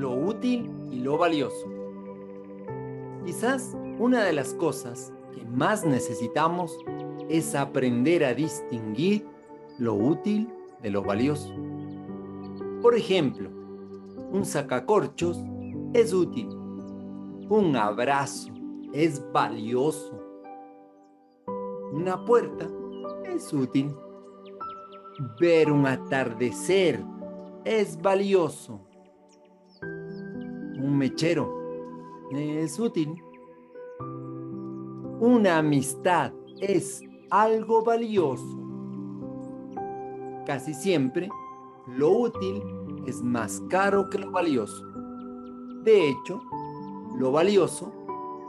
lo útil y lo valioso. Quizás una de las cosas que más necesitamos es aprender a distinguir lo útil de lo valioso. Por ejemplo, un sacacorchos es útil. Un abrazo es valioso. Una puerta es útil. Ver un atardecer es valioso. Un mechero es útil. Una amistad es algo valioso. Casi siempre, lo útil es más caro que lo valioso. De hecho, lo valioso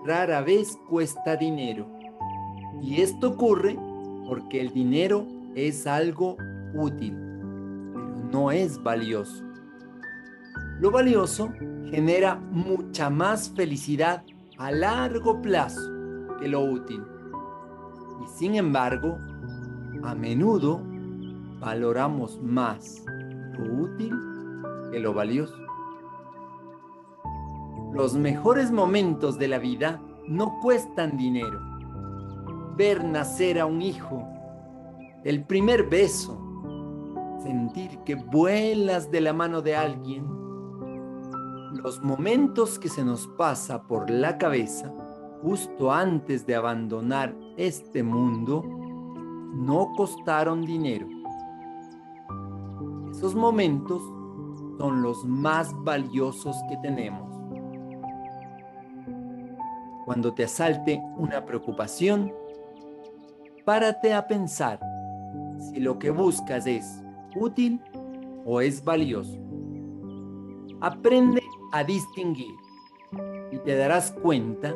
rara vez cuesta dinero. Y esto ocurre porque el dinero es algo útil, pero no es valioso. Lo valioso genera mucha más felicidad a largo plazo que lo útil. Y sin embargo, a menudo valoramos más lo útil que lo valioso. Los mejores momentos de la vida no cuestan dinero. Ver nacer a un hijo, el primer beso, sentir que vuelas de la mano de alguien, los momentos que se nos pasa por la cabeza justo antes de abandonar este mundo no costaron dinero. Esos momentos son los más valiosos que tenemos. Cuando te asalte una preocupación, párate a pensar si lo que buscas es útil o es valioso. Aprende a distinguir y te darás cuenta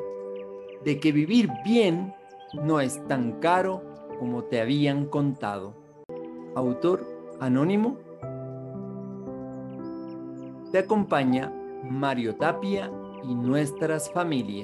de que vivir bien no es tan caro como te habían contado. Autor anónimo. Te acompaña Mario Tapia y nuestras familias.